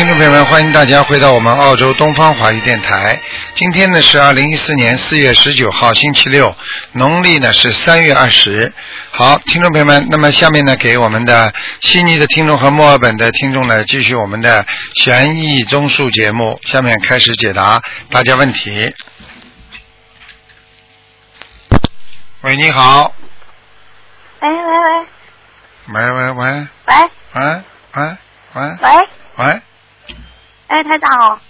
听众朋友们欢迎大家回到我们澳洲东方华语电台。今天呢是二零一四年四月十九号星期六农历呢是三月二十好听众朋友们那么下面呢给我们的悉尼的听众和墨尔本的听众呢继续我们的悬疑综述节目。下面开始解答大家问题。喂你好。喂喂喂。喂喂喂。喂。喂喂喂喂喂喂。喂。哎台长好，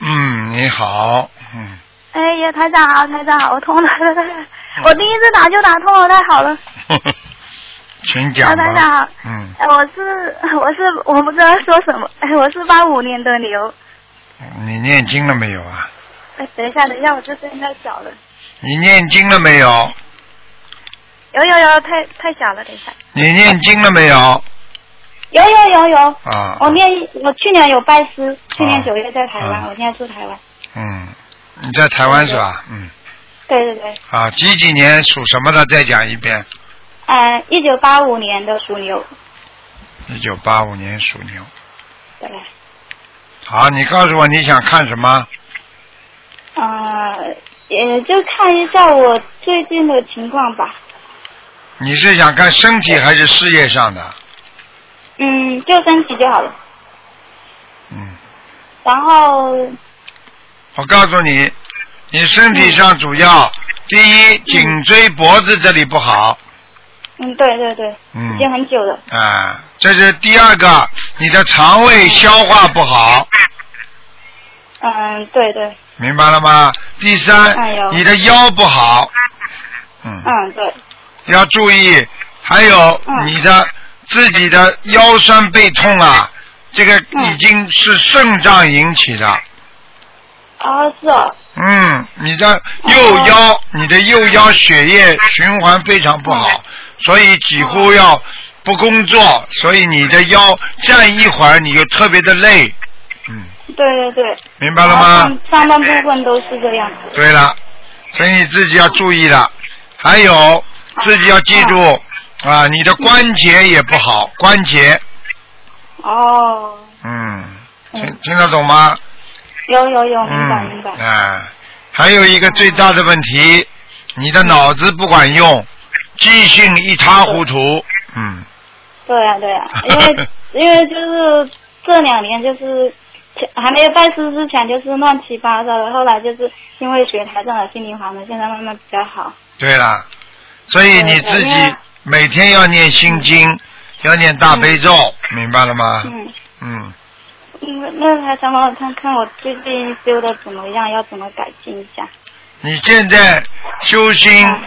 嗯，你好，嗯。哎呀台长好，台长好，我通了，我第一次打就打通了，太好了。请讲台长。好，嗯，哎我是我是我不知道说什么，哎我是八五年的牛，你念经了没有啊？哎等一下等一下，我这声音太小了，你念经了没有？有有有太太小了，等一下，你念经了没有？有有有有，啊。我念我去年有拜师，去年啊九月在台湾，啊我现在住台湾，嗯，你在台湾是吧？嗯。对对对，啊，几几年属什么的？再讲一遍。嗯一九八五年的属牛，一九八五年属牛。对，好，你告诉我你想看什么？呃也就看一下我最近的情况吧。你是想看身体还是事业上的？嗯，就身体就好了。嗯，然后，我告诉你，你身体上主要、第一颈椎脖子这里不好，嗯，对对对，嗯。已经很久了。啊，这是第二个，你的肠胃消化不好，嗯，对对，明白了吗？第三哎，你的腰不好，嗯，嗯对，要注意，还有嗯。你的自己的腰酸背痛啊，这个嗯。已经是肾脏引起的，啊是哦，嗯，你的右腰，你的右腰血液循环非常不好，所以几乎要不工作，所以你的腰站一会儿你就特别的累，嗯，对对对。明白了吗？上上半部分都是这样子。对了，所以你自己要注意了，还有自己要记住啊，你的关节也不好，关节，哦，嗯，听嗯听得懂吗？有有有，明白明嗯，白。啊，还有一个最大的问题，你的脑子不管用，记性一塌糊涂，嗯，对啊对啊，因为 因为就是这两年就是前还没有拜师之前就是乱七八糟的，后来就是因为学台上的心灵法门，现在慢慢比较好。对了，所以你自己每天要念心经，要念大悲咒，明白了吗？嗯。嗯，嗯，那还想帮我看看我最近修的怎么样，要怎么改进一下？你现在修心嗯。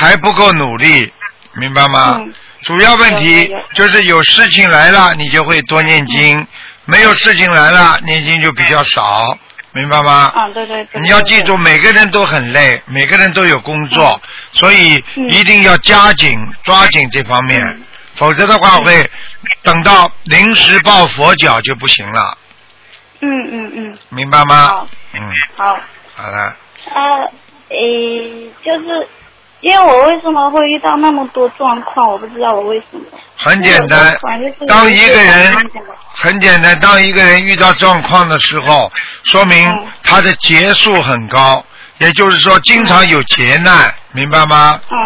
还不够努力，明白吗？嗯。主要问题就是有事情来了，你就会多念经；没有事情来了，念经就比较少，明白吗？啊，对对对。你要记住，每个人都很累，每个人都有工作，所以嗯。一定要加紧抓紧这方面，嗯。否则的话会等到临时抱佛脚就不行了，嗯嗯嗯，明白吗？好？嗯，好。好了，呃，诶，就是因为我为什么会遇到那么多状况，我不知道我为什么。很简单当一个人很简单，当一个人遇到状况的时候，说明嗯。他的劫数很高，也就是说经常有劫难，明白吗？嗯。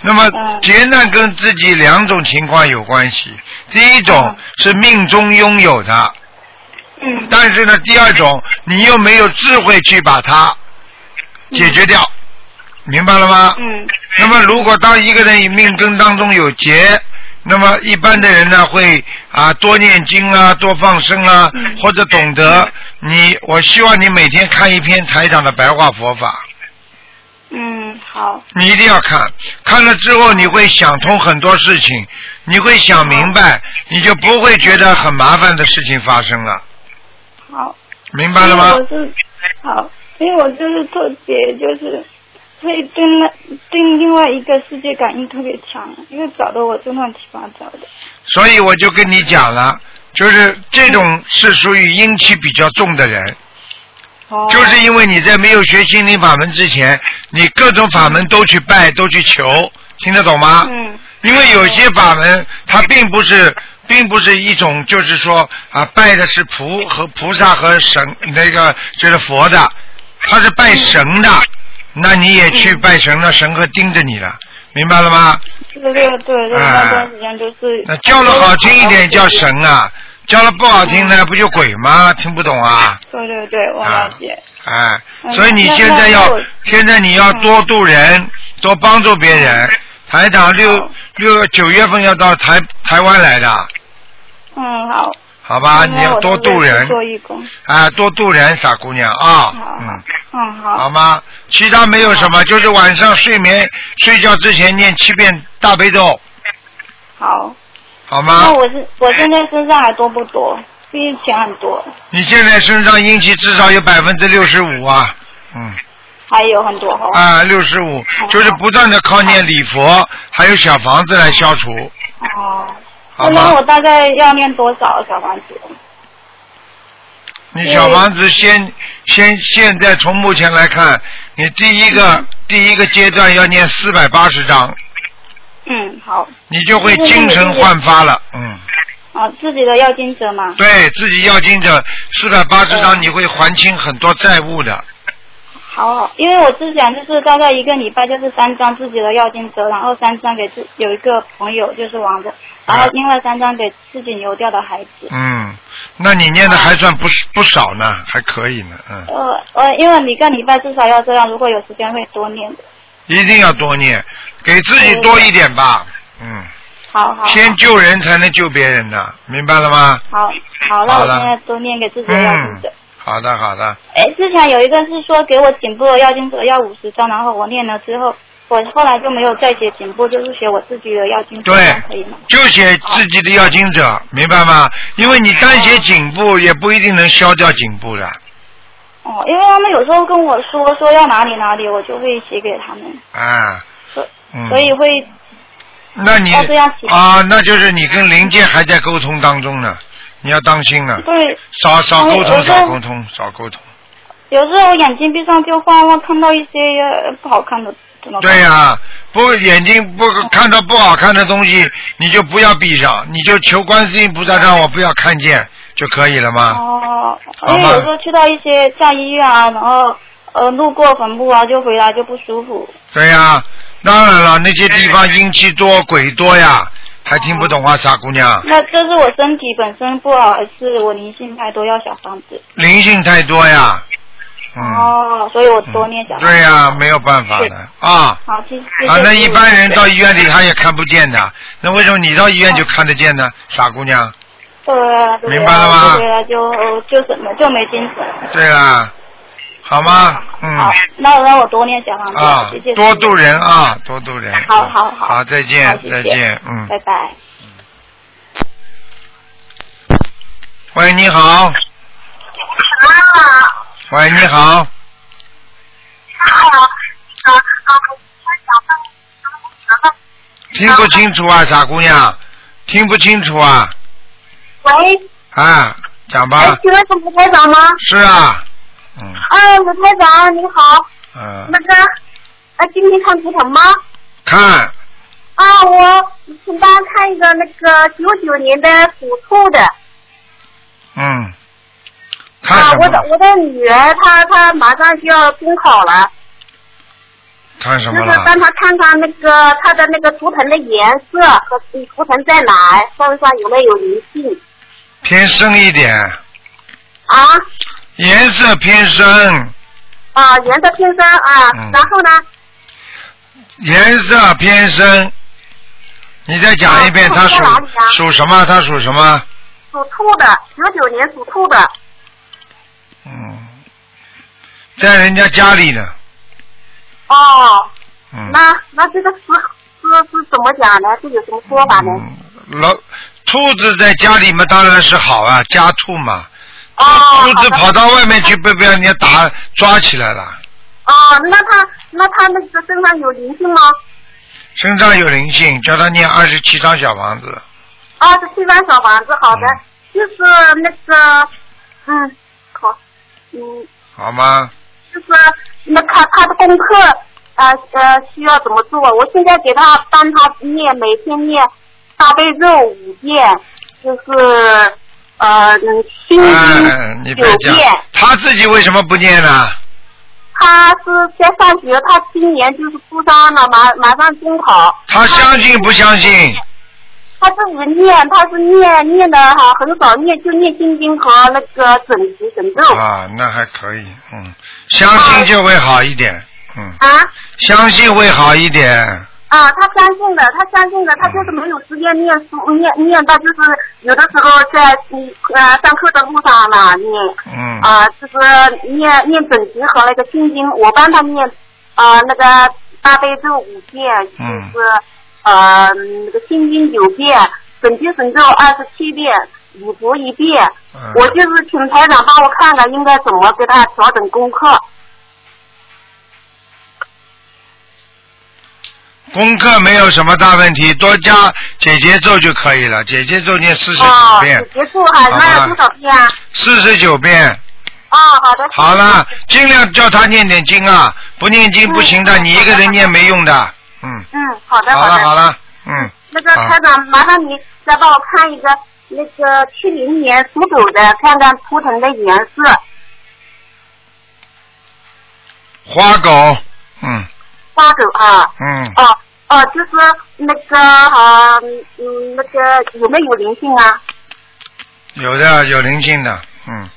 那么嗯。劫难跟自己两种情况有关系，第一种嗯。是命中拥有的，嗯。但是呢，第二种你又没有智慧去把它解决掉，明白了吗？嗯那么，如果当一个人命根当中有劫，那么一般的人呢会啊多念经啊，多放生啊，嗯或者懂得你。我希望你每天看一篇台长的白话佛法，嗯，好，你一定要看。看了之后，你会想通很多事情，你会想明白，你就不会觉得很麻烦的事情发生了，好。明白了吗？我是好，因为我就是特别就是会对那对另外一个世界感应特别强，因为找的我就乱七八糟的。所以我就跟你讲了，就是这种是属于阴气比较重的人。哦。就是因为你在没有学心灵法门之前，你各种法门都去拜，都去求，听得懂吗？嗯因为有些法门它并不是并不是一种就是说啊拜的是菩和菩萨和神那个就是佛的，他是拜神的，那你也去拜神了，神会盯着你了，明白了吗？对对对那段时间就是。那叫的好听一点叫神啊，叫的不好听呢不就鬼吗？听不懂啊？对对对，我了解。哎，嗯所以你现在要现在你要多度人，多帮助别人。台长六六九月份要到台台湾来的，嗯，好。好吧？你要多度人，做义工。啊，多度人，傻姑娘啊，好。嗯，嗯，好。好吗？其他没有什么，就是晚上睡眠睡觉之前念七遍大悲咒，好。好吗那？我是我现在身上还多不多？毕竟钱很多，你现在身上阴气至少有百分之六十五啊，嗯。还有很多哈。啊，六十五，就是不断的靠念礼佛，还有小房子来消除，哦。好那我？大概要念多少小房子？你小房子先先现在从目前来看，你第一个第一个阶段要念四百八十章，嗯，好。你就会精神焕发了，嗯，啊，自己的要经者嘛。对自己要经者四百八十章，嗯你会还清很多债务的，好好，因为我之前就是大概一个礼拜就是三张自己的药经折，然后三张给自有一个朋友就是王的，然后另外三张给自己流掉的孩子。嗯，那你念的还算不不少呢，还可以呢，嗯，呃呃，因为你一个礼拜至少要这样，如果有时间会多念的。一定要多念，给自己多一点吧，嗯。好好。先救人才能救别人的，明白了吗？好好，那我现在多念给自己的要经嗯者。，好的好的，哎、之前有一个是说给我颈部的要经者要五十张，然后我念了之后，我后来就没有再写颈部，就是写我自己的要经者，对可以吗？就写自己的要经者，明白吗？因为你单写颈部也不一定能消掉颈部的，哦，因为他们有时候跟我说说要哪里哪里，我就会写给他们，啊，所嗯，所以会那你啊，那就是你跟灵界还在沟通当中呢，你要当心了，对。少少沟通，少沟通，少沟通。有时候我眼睛闭上就晃晃，看到一些呃不好看的？对呀、不眼睛不看到不好看的东西，你就不要闭上，你就求观世音菩萨让我不要看见就可以了吗？哦，因为有时候去到一些像医院啊，然后呃路过坟墓啊，就回来就不舒服。对呀、当然了，那些地方阴气多、鬼多呀，还听不懂啊，傻姑娘，那这是我身体本身不好，还是我灵性太多要小房子？灵性太多呀，嗯，哦，所以我多念小房子。对呀、没有办法的啊。好，谢谢。啊，那一般人到医院里他也。看不见的，那为什么你到医院就看得见呢？傻姑娘，对啊，对啊明白了吗对啊就就什么就没精神。对啦，好吗？嗯。好，那让我多念小房子，啊谢谢。，多度人啊，多度人。好好好好，再见，谢谢再见，嗯。拜拜。喂，你好。喂，你好。听不清楚啊，傻姑娘，听不清楚啊，喂，啊，讲吧哎，。请问是卢台长吗？是啊，嗯啊，卢台长你好，嗯，那个，啊，今天看图腾吗？看啊，我请大家看一个那个九九年的属兔的，嗯，看啊？我的我的女儿她她马上就要中考了，看什么就是帮？她看看那个她的那个图腾的颜色和图腾在哪儿，身上有没有灵性偏深一点，啊？颜色偏深，啊，颜色偏深啊，嗯然后呢？颜色偏深。你再讲一遍，啊他属属什么？他属什么？属兔的，九九年属兔的。嗯，在人家家里呢。哦，嗯。那那这个是是是怎么讲呢？这有什么说法呢？嗯，老兔子在家里嘛，当然是好啊，家兔嘛。哦，兔子跑到外面去，被被人家打抓起来了，哦，那他那他那个身上有灵性吗？身上有灵性，叫他念二十七张小房子。二十七张小房子，好的，嗯就是那个，嗯，好，嗯，好吗？就是那他他的功课，呃呃，需要怎么做？我现在给他帮他念，每天念大悲咒五遍，就是呃嗯心经九遍。，他自己为什么不念呢？他是在上学，他今年就是初三了，马马上中考。他相信不相信？他自己念，他是念念的哈，很少念，就念心经和那个准提神咒。啊，那还可以，嗯，相信就会好一点，嗯，啊相信会好一点，啊，他相信的，他相信的，他就是没有时间念书，念念到就是有的时候在嗯呃上课的路上嘛念嗯，啊，就是念念准提和那个心经，我帮他念啊那个大悲咒五遍，嗯就是呃那个心经九遍，准提神咒二十七遍，五佛一遍。嗯我就是请台长帮我看看应该怎么给他调整功课。功课没有什么大问题，多加姐姐咒就可以了，姐姐咒念四十九哦，遍，结束哈，那有多少遍啊？四十九遍，哦，好的。好了，尽量叫他念点经啊，不念经不行的，嗯你一个人念没用的，嗯，嗯，好的好的。好了，嗯，那个好台长，麻烦你再帮我看一个那个七零年属狗的，看看图腾的颜色。花狗，嗯花狗啊，嗯，哦哦，就是那个啊，嗯，那个有没有灵性啊？有的有灵性的，嗯，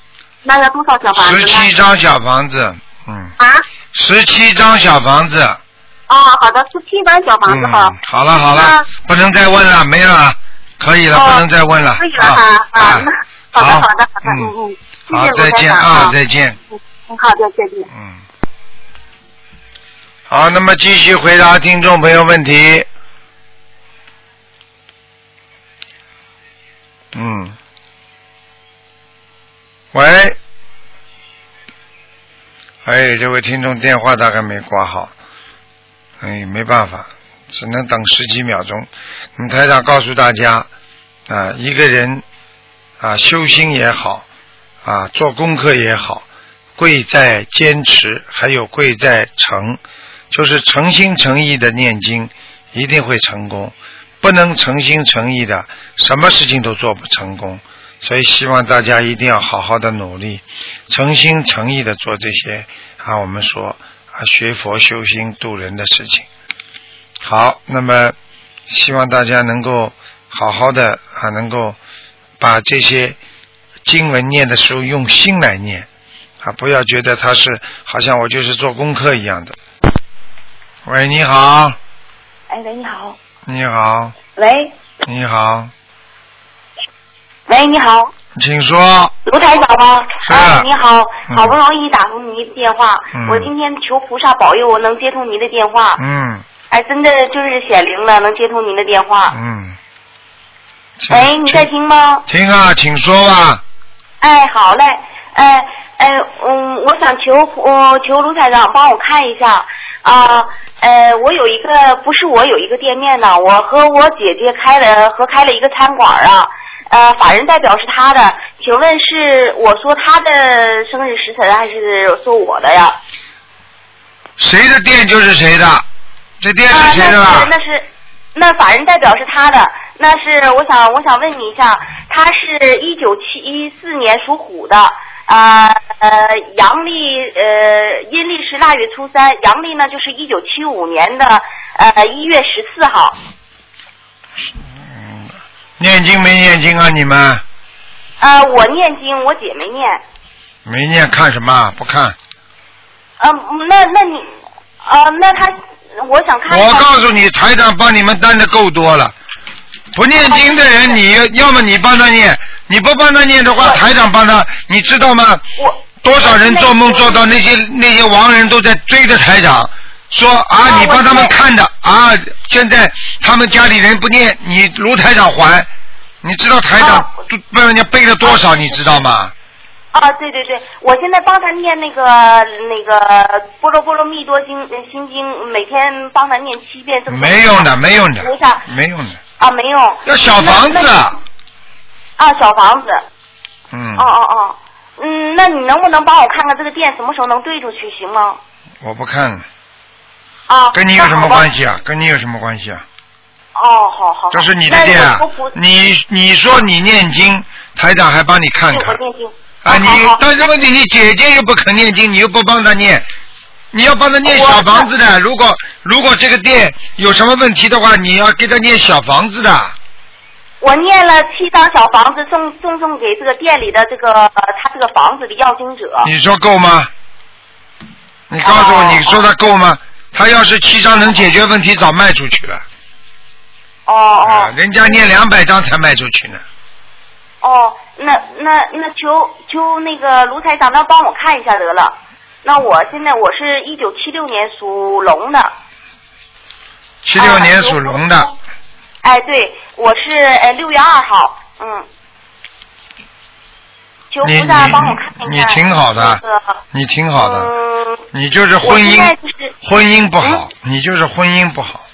那要多少小房子十？七张小房子，嗯，啊？十七张小房子，哦，好的，十七张小房子哈嗯。，好了好了，不能再问了，没了，可以了，哦不能再问了，可以了哈啊啊，，好的好好的好的，嗯嗯好，再见啊，再见，嗯，嗯好的，再见。嗯。好，那么继续回答听众朋友问题。嗯。喂。哎，这位听众电话大概没挂好，哎，没办法，只能等十几秒钟。你台长告诉大家，啊，一个人啊，修心也好，啊，做功课也好，贵在坚持，还有贵在诚，就是诚心诚意的念经，一定会成功。不能诚心诚意的，什么事情都做不成功。所以希望大家一定要好好的努力，诚心诚意的做这些啊，我们说啊，学佛修心度人的事情。好，那么希望大家能够好好的啊，能够把这些经文念的时候用心来念啊，不要觉得它是好像我就是做功课一样的。喂，你好，哎，喂，你好，你好，喂，你好，喂，你好，请说。卢台长吗？是哎，你好，嗯好不容易打通您的电话，嗯我今天求菩萨保佑我能接通您的电话，嗯哎，真的就是显灵了，能接通您的电话。嗯。请喂，你在？听吗？听啊，请说吧。哎，好嘞，哎哎，嗯，我想求我、求卢台长帮我看一下啊，呃，我有一个不是我有一个店面呢，我和我姐姐开了合开了一个餐馆啊，呃，法人代表是他的，请问是我说他的生日时辰还是说我的呀？谁的店就是谁的，这店啊，是谁的那是？那是那法人代表是他的，那是我想我想问你一下，他是一九七四年属虎的，呃呃阳历呃阴历是腊月初三，阳历呢就是一九七五年的呃一月十四号。嗯，念经没念经啊？你们呃，我念经，我姐没念。没念看什么？不看。嗯、那那你呃那他我想看我。告诉你，台长帮你们担的够多了。不念经的人，你要么你帮他念，你不帮他念的话，台长帮他，你知道吗？我多少人做梦做到那些那些亡人都在追着台长，说啊啊你帮他们看的啊，现在他们家里人不念，你卢台长还，你知道台长啊都被人家背了多少，你知道吗？啊，对对对，我现在帮他念那个那个波罗波罗蜜多经呃心经，每天帮他念七遍。这个没用的，没用的没用的，啊，没用。要小房子啊，小房子。嗯哦，哦哦，嗯，那你能不能帮我看看这个店什么时候能兑出去，行吗？我不看，啊，跟你有什么关系啊？跟你有什么关系啊？哦，好好。这是你的店啊！你你说你念经，台长还帮你看看我看念经。啊！你但是问题，你姐姐又不肯念经，你又不帮她念，你要帮他念小房子的。如果如果这个店有什么问题的话，你要给他念小房子的。我念了七张小房子，送送送给这个店里的这个呃他这个房子的要经者。你说够吗？你告诉我，哦你说他够吗？他要是七张能解决问题，早卖出去了。哦啊哦，人家念两百张才卖出去呢。哦，那那那求求那个卢台长，那帮我看一下得了。那我现在我是一九七六年属龙的。七六年属龙的，哎，对，我是呃六月二号，嗯。求菩萨帮我看一看。你你挺好的那个你挺好的，嗯，你就是婚姻就是婚姻不好，你就是婚姻不好。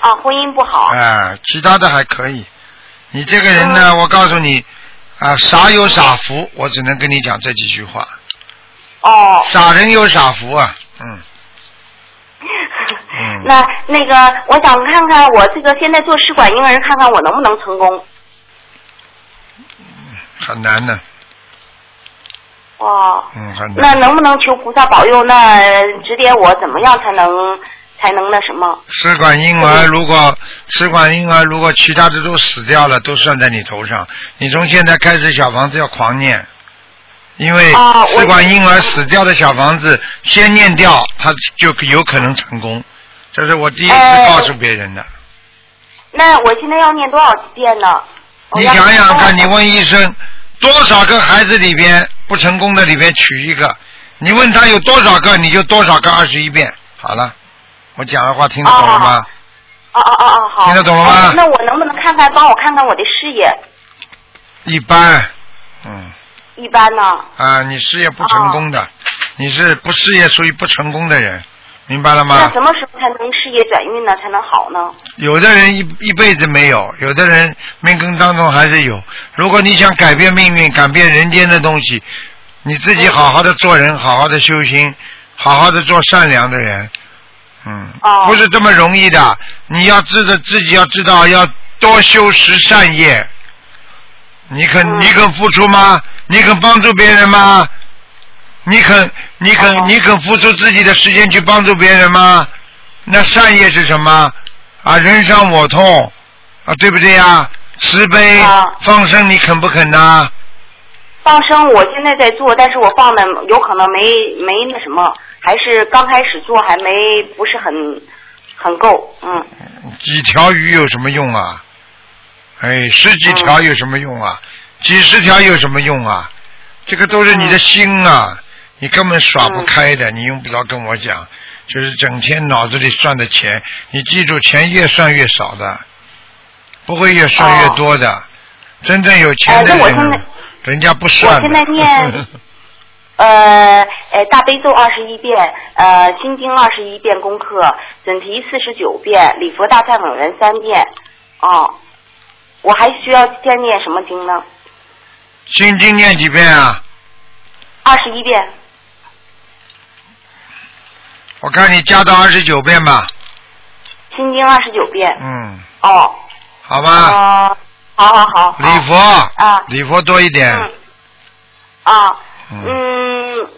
啊，婚姻不好。哎，其他的还可以。你这个人嗯呢，我告诉你，啊，傻有傻福，我只能跟你讲这几句话。哦。傻人有傻福啊，嗯。嗯那那个，我想看看我这个现在做试管婴儿，看看我能不能成功。很难呢，哇，嗯，很难。那能不能求菩萨保佑？那指点我怎么样才能才能那什么？试管婴儿如果试管婴儿如果其他的都死掉了，都算在你头上。你从现在开始小房子要狂念，因为试管婴儿死掉的小房子先念掉，他就有可能成功。这是我第一次哎告诉别人的。那我现在要念多少遍呢？你想想看，你问医生，多少个孩子里边不成功的里边取一个，你问他有多少个，你就多少个二十一遍。好了，我讲的话听得懂了吗？哦哦哦哦，好。听得懂了吗哎那我能不能看看，帮我看看我的事业？一般，嗯。一般呢？啊，你事业不成功的，你是不事业属于不成功的人，明白了吗那吗什？么时候才能事业转运呢？才能好呢？有的人一一辈子没有，有的人命根当中还是有。如果你想改变命运，改变人间的东西，你自己好好的做人，好好的修心，好好的做善良的人，嗯，哦不是这么容易的。你要知道自己要知道要多修十善业。你肯、嗯你肯付出吗？你肯帮助别人吗？你肯你肯、哦你肯付出自己的时间去帮助别人吗？那善业是什么？啊，人伤我痛啊，对不对呀？慈悲、啊放生，你肯不肯呐？放生我现在在做，但是我放的有可能没没那什么，还是刚开始做还没不是很很够，嗯。几条鱼有什么用啊？哎，十几条有什么用啊？几十条有什么用啊？这个都是你的心啊，你根本耍不开的，你用不着跟我讲，就是整天脑子里算的钱，你记住，钱越算越少的，不会越算越多的。真正有钱的人人家不算的。我现在念 呃，呃，大悲咒二十一遍，呃，心经二十一遍功课，准提四十九遍，礼佛大忏悔文三遍，哦，我还需要再念什么经呢？心经念几遍啊？二十一遍，我看你加到二十九遍吧。心经二十九遍，嗯，哦，好吧。啊，好好好，礼佛，啊礼佛多一点。嗯，啊，嗯嗯，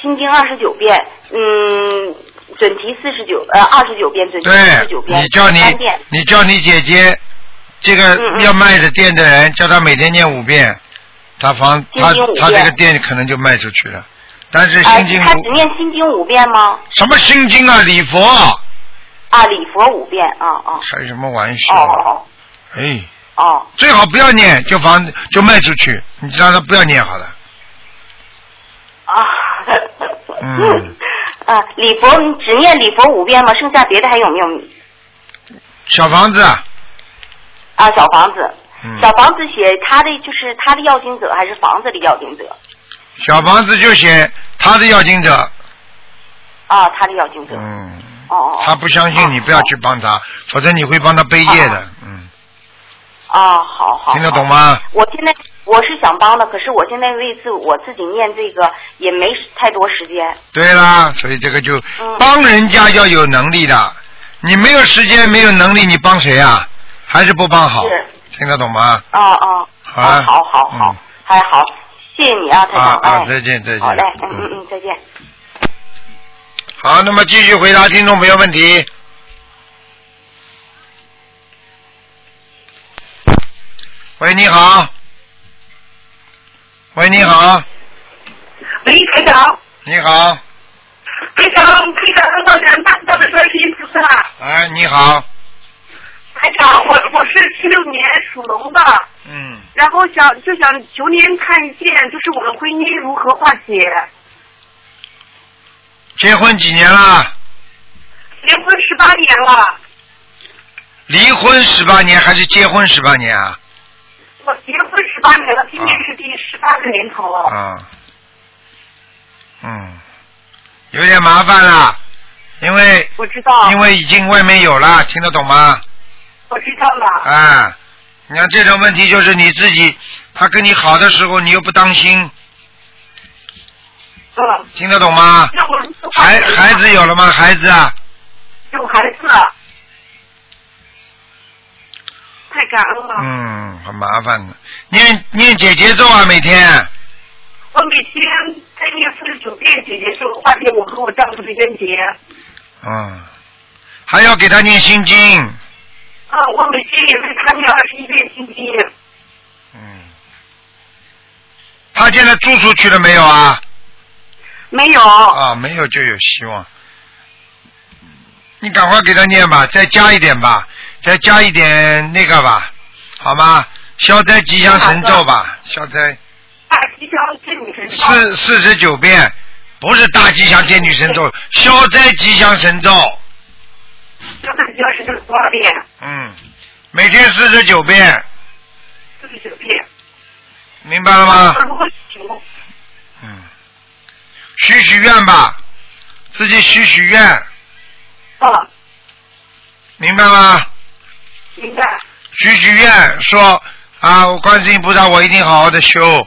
心经二十九遍，嗯，准提四十九，呃，二十九遍，准提四十九对，遍，你叫你，你叫你姐姐，这个要卖的店的人，叫他每天念五遍，他房他他这个店可能就卖出去了。但是啊，心经他只念心经五遍吗？什么心经啊，礼佛，啊，礼佛五遍，啊啊，开什么玩笑？哦哎，哦哦，最好不要念，就房就卖出去，你让他不要念好了。啊，嗯，啊，礼佛你只念礼佛五遍吗？剩下别的还有没有？小房子啊，啊，小房子，嗯，小房子写他的就是他的要经者还是房子的要经者？小房子就写他的要经者，啊，他的要经者。嗯，哦哦。哦他不相信你，不要去帮他，否则你会帮他背业的，嗯，啊，好好。听得懂？吗？我现在我是想帮的，可是我现在为自我自己念这个也没太多时间。对啦，所以这个就嗯帮人家要有能力的，你没有时间，没有能力，你帮谁啊？还是不帮好？听得懂吗？哦哦，好啊好好好，还好，谢谢你啊，台长，啊啊哎，再见再见。好嘞，嗯嗯。嗯嗯，再见。好，那么继续回答听众朋友问题。喂，你好。喂，你好，喂，台长，你好，台长，台长，老人大道的观世音菩萨，哎，你好，台长，我我是七六年属龙的，嗯，然后想就想求您看一见，就是我的婚姻如何化解？结婚几年了？结婚十八年了，离婚十八年还是结婚十八年啊？我结婚十八年了，今年是第十八个年头了。啊，嗯，有点麻烦了，因为我知道，因为已经外面有了，听得懂吗？我知道了，啊，你看这种问题就是你自己，他跟你好的时候你又不当心，嗯，听得懂吗？孩孩子有了吗？孩子啊，有孩子，太感恩了。嗯，很麻烦的。念念姐姐咒啊，每天我每天在念四十九遍姐姐咒，化解我和我丈夫的冤结。嗯，还要给他念心经，啊，我每天也为他念二十一遍心经。嗯，他现在租出去了没有啊？没有，啊，没有就有希望。你赶快给他念吧，再加一点吧，再加一点那个吧，好吗？消灾吉祥神咒吧，消灾大吉祥天女神咒。四四十九遍，不是大吉祥天女神咒，消灾吉祥神咒，这个吉祥神咒多少遍？嗯，每天四十九遍，四十九遍。明白了吗？嗯，许许愿吧，自己许许愿，啊，明白吗？明白。许许愿说啊，观世音菩萨，我一定好好的修。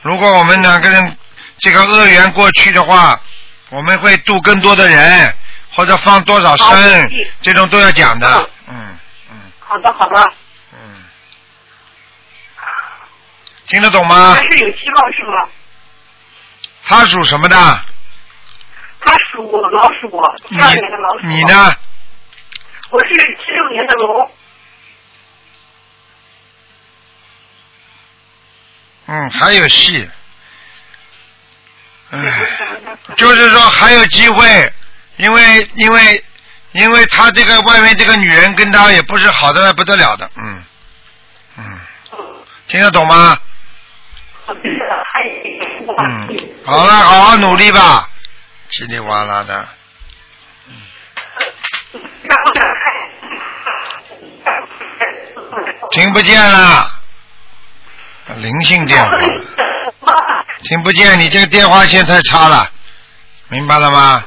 如果我们两个人这个恶缘过去的话，我们会度更多的人，或者放多少好生谢谢，这种都要讲的。嗯嗯好的，好的。嗯，听得懂吗还？是有希望是吗？他属什么的？他属老鼠，二年的老鼠。你？呢？我是七六年的龙。嗯，还有戏。唉。嗯就是说还有机会，因为因为因为他这个外面这个女人跟他也不是好的不得了的，嗯。嗯，听得懂吗？嗯，好了，好好努力吧，叽里哇啦的，听不见了，灵性电话，听不见，你这个电话线太差了，明白了吗？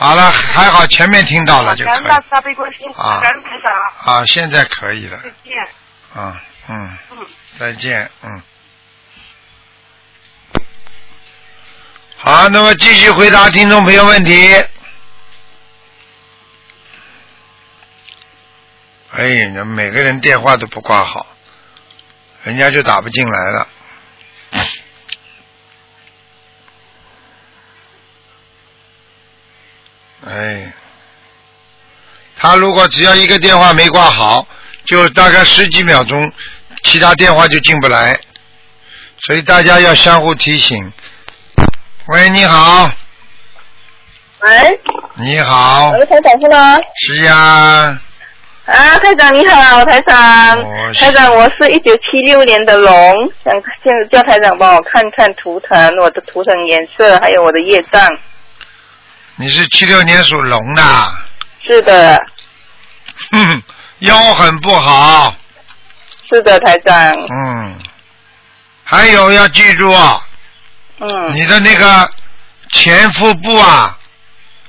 好了，还好前面听到了就可以大慈大悲观世音，啊感恩台长，啊，现在可以了，再见。啊嗯，嗯。再见，嗯。好，那么继续回答听众朋友问题。哎，你们每个人电话都不挂好，人家就打不进来了。哎，他如果只要一个电话没挂好，就大概十几秒钟，其他电话就进不来，所以大家要相互提醒。喂，你好，喂，你好，喂，台长是吗？是呀，啊，台长你好，台长。我，台长，我是一九七六年的龙，想叫叫台长帮我看看图腾，我的图腾颜色，还有我的业障。你是七六年属龙的，是的，哼，腰很不好，是的，台长，嗯，还有要记住，嗯，你的那个前腹部啊，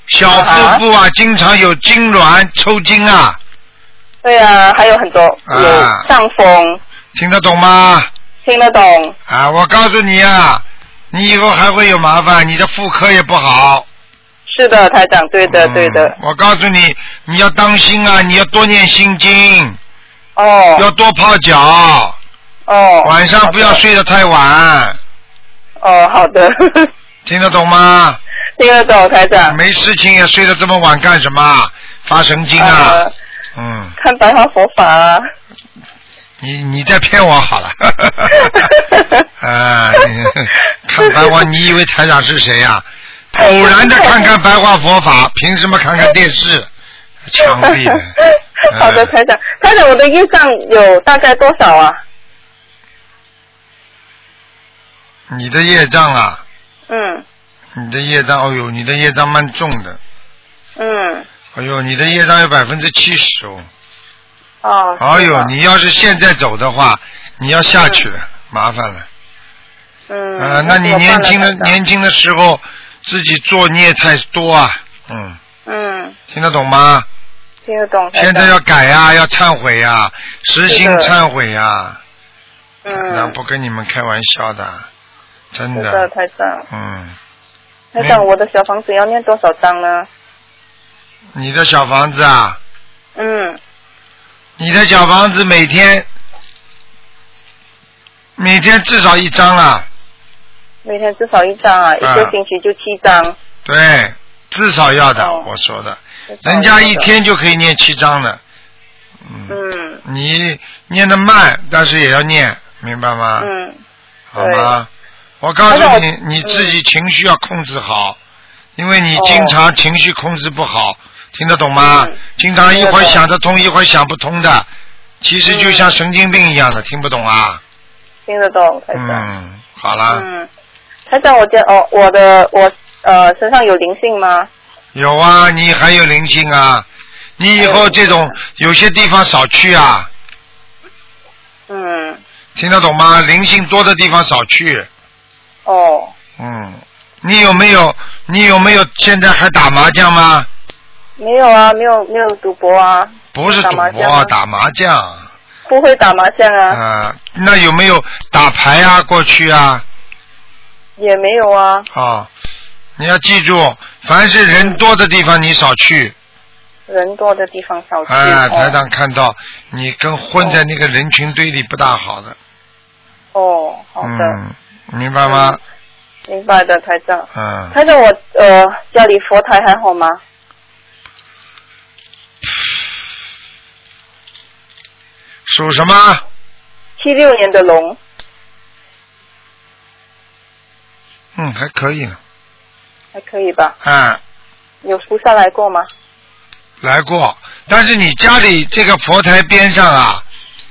小腹部啊，经常有痉挛、抽筋啊，对啊，还有很多啊。有上风，听得懂吗？听得懂，啊，我告诉你啊，你以后还会有麻烦，你的妇科也不好，是的，台长，对的，对的嗯。我告诉你，你要当心啊，你要多念心经，哦要多泡脚，哦。晚上不要。睡得太晚，哦，好的，听得懂吗？听得懂，台长。没事情也睡得这么晚干什么？发神经啊！呃嗯，看白话佛法啊。你你在骗我好了。啊，你看白话，你以为台长是谁呀、偶然的看看白话佛法，凭什么看看电视？枪毙的！好的，嗯台长，台长，我的业障有大概多少啊？你的业障啊，嗯你的业障，哦呦，你的业障蛮重的，嗯，哎呦，你的业障有百分之七十哦。哦。哎呦，你要是现在走的话，你要下去了，麻烦了。嗯。啊，那你年轻的年轻的时候自己作孽太多啊，嗯，嗯，听得懂吗？听得懂。现在要改呀、要忏悔呀、实心忏悔呀、那嗯，不跟你们开玩笑的，真是的，的，台长。嗯，台长，我的小房子要念多少张呢？你的小房子啊，嗯，你的小房子每天每天至少一张啊，每天至少一张啊，一个星期就七张。对，至少要的，哦。我说的，人家一。天就可以念七张的，嗯，嗯。你念的慢，但是也要念，明白吗？嗯，好吗？我告诉你你自己情绪要控制好，因为你哦经常情绪控制不好，听得懂吗？嗯。经常一会儿想得通，一会儿想不通的，其实就像神经病一样的，听不懂啊？听得懂，嗯，好了，嗯，台长，我家哦，我的我呃身上有灵性吗？有啊，你还有灵性啊，你以后这种有些地方少去啊，嗯，听得懂吗？灵性多的地方少去。哦，嗯，你有没有？你有没有现在还打麻将吗？没有啊，没有没有赌博啊，不是赌博，啊打麻将。不会打麻将啊，啊，那有没有打牌啊？过去啊？也没有啊，啊，你要记住，凡是人多的地方你少去。人多的地方少去。哎，哦台长看到你跟混在那个人群堆里不大好的。哦，好的，嗯，明白吗？明白的，台长。嗯，台长，我呃家里佛台还好吗？属什么？七六年的龙，嗯，还可以呢。还可以吧？嗯，有菩萨来过吗？来过，但是你家里这个佛台边上啊，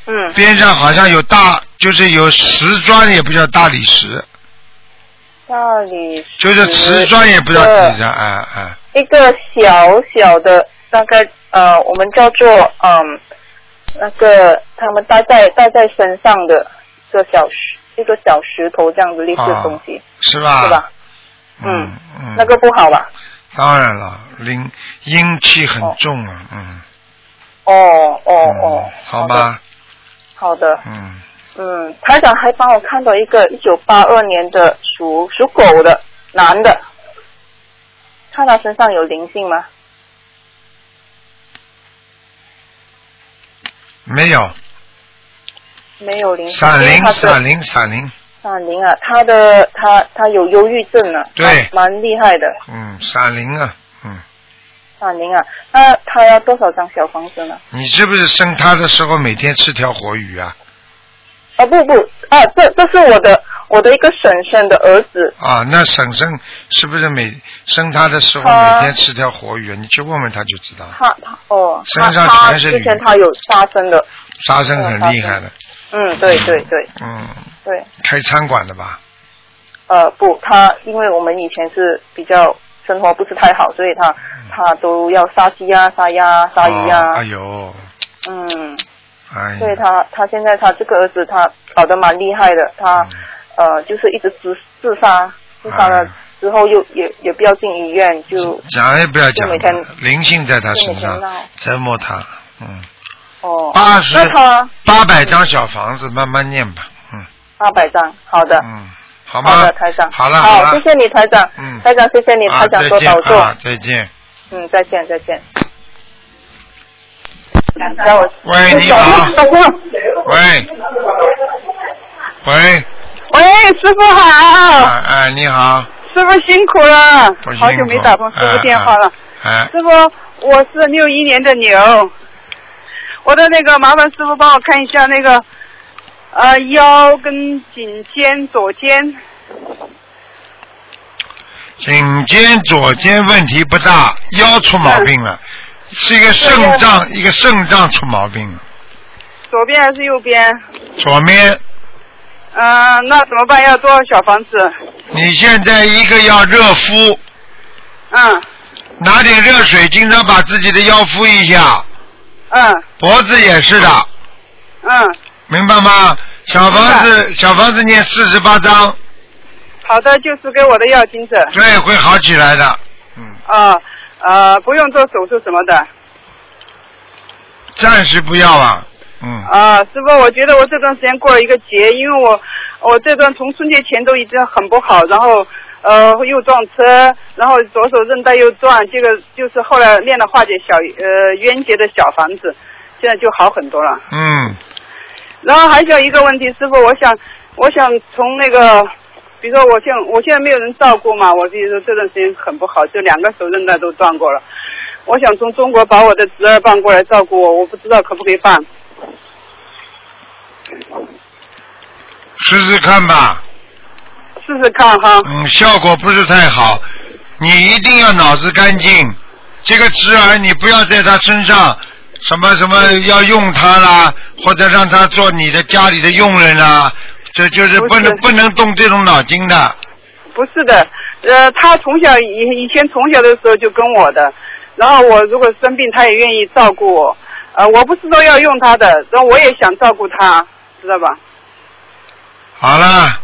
嗯，边上好像有大，就是有瓷砖，也不叫大理石，大理石。就是瓷砖也不叫瓷砖，哎哎，一个小小的，大概呃，我们叫做嗯，那个他们戴在戴在身上的一个小石，一个小石头这样子类似的东西，是吧？是吧？嗯嗯，那个不好吧？当然了，灵阴气很重啊，嗯。哦哦嗯哦，好吧，好的，嗯，嗯，台长还帮我看到一个一九八二年的属属狗的男的，看他身上有灵性吗？没有，没有灵性，闪灵，闪灵，闪灵，闪灵啊，他的他他有忧郁症啊，对蛮蛮厉害的嗯，闪灵啊，嗯，闪灵啊。那他要多少张小房子呢？你是不是生他的时候每天吃条活鱼啊？啊不不啊，这这是我的我的一个婶婶的儿子，啊，那婶婶是不是每生他的时候每天吃条活鱼啊？你去问问他就知道了。他他哦，他身上他全是之前鱼他有杀生的，杀生很厉害的，嗯，对对对。嗯，对，开餐馆的吧？呃不，他因为我们以前是比较生活不是太好，所以他他都要杀鸡啊、杀鸭啊、杀鱼啊。哦啊哎，呦，嗯。哎所以他他现在他这个儿子他搞得蛮厉害的，他、呃就是一直自自杀，自杀了哎之后又也也不要进医院，就讲也不要讲就每天灵性在他身上折磨他，嗯，哦八十八百张小房子慢慢念吧，嗯八百张，好的，嗯，好吗？好的，台长。好了好了，谢谢你，台长。嗯台长，谢谢你，啊台长多保重。啊，再见。嗯，再见，再见。喂，你好。喂。喂，喂，师傅好，哎哎，你好，师傅辛苦了，苦好久没打通师傅电话了。哎，师傅，我是六一年的牛，我的那个麻烦师傅帮我看一下那个呃腰跟颈肩左肩，颈肩左肩问题不大，腰出毛病了，是一个肾脏，一个肾脏出毛病了，左边还是右边？左面。嗯、那怎么办？要多少小房子？你现在一个要热敷，嗯拿点热水，经常把自己的腰敷一下，嗯脖子也是的，嗯，明白吗？小房子，小房子念四十八章，好的，就是给我的药精子。对，会好起来的。嗯啊呃，不用做手术什么的。暂时不要啊，嗯，啊，师傅，我觉得我这段时间过了一个劫，因为我我这段从春节前都已经很不好，然后呃又撞车，然后左手韧带又断，这个就是后来练了化解小呃冤结的小房子，现在就好很多了。嗯，然后还有一个问题，师傅，我想我想从那个，比如说我现我现在没有人照顾嘛，我比如说这段时间很不好，就两个手韧带都断过了。我想从中国把我的侄儿办过来照顾我，我不知道可不可以办。试试看吧。试试看哈。嗯，效果不是太好，你一定要脑子干净。这个侄儿，你不要在他身上什么什么要用他啦，或者让他做你的家里的佣人啦，这就是不能不能动这种脑筋的。不是的，呃，他从小以以前从小的时候就跟我的，然后我如果生病，他也愿意照顾我。呃，我不是说要用他的，然后我也想照顾他，知道吧？好了，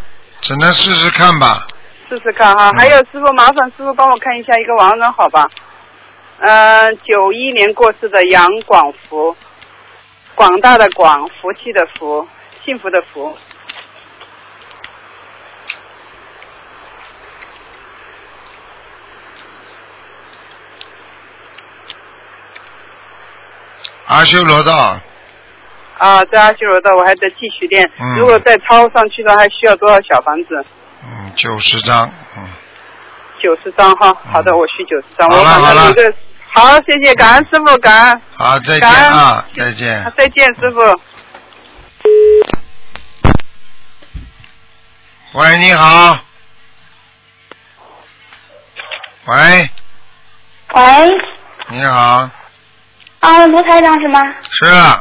只能试试看吧。试试看哈。还有师傅，麻烦师傅帮我看一下一个亡人，好吧？呃，九一年过世的杨广福，广大的广，福气的福，幸福的福。阿修罗道，啊，在阿修罗道我还得继续练。嗯如果再超上去的话，还需要多少小房子？嗯，九十张，嗯，九十张哈。好的，我续九十张。好了好了好，谢谢，感恩师傅，感恩。好，再见啊，再见。再见，师傅。喂，你好。喂，喂，你好，啊，卢台长是吗？是啊，